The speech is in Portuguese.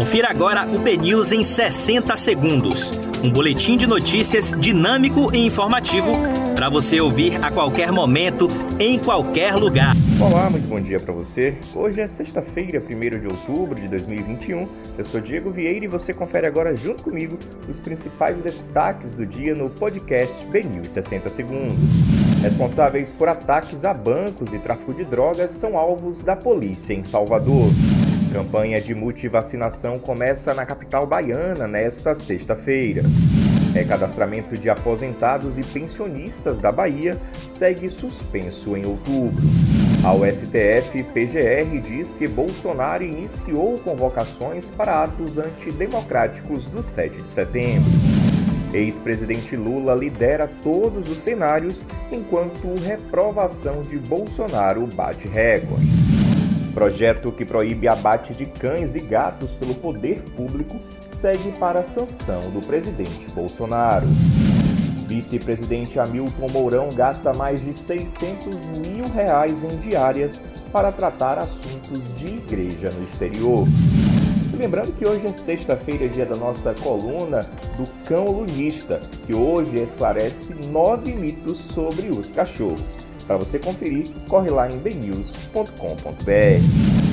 Confira agora o BNews em 60 segundos. Um boletim de notícias dinâmico e informativo para você ouvir a qualquer momento, em qualquer lugar. Olá, muito bom dia para você. Hoje é sexta-feira, 1 de outubro de 2021. Eu sou Diego Vieira e você confere agora junto comigo os principais destaques do dia no podcast BNews 60 segundos. Responsáveis por ataques a bancos e tráfico de drogas são alvos da polícia em Salvador. Campanha de multivacinação começa na capital baiana nesta sexta-feira. Recadastramento de aposentados e pensionistas da Bahia segue suspenso em outubro. Ao STF, PGR diz que Bolsonaro iniciou convocações para atos antidemocráticos do 7 de setembro. Ex-presidente Lula lidera todos os cenários, enquanto reprovação de Bolsonaro bate recorde. Projeto que proíbe abate de cães e gatos pelo poder público segue para a sanção do presidente Bolsonaro. Vice-presidente Hamilton Mourão gasta mais de 600 mil reais em diárias para tratar assuntos de igreja no exterior. lembrando que hoje é sexta-feira, dia da nossa coluna do Cão Lunista, que hoje esclarece nove mitos sobre os cachorros. Para você conferir, corre lá em bnews.com.br.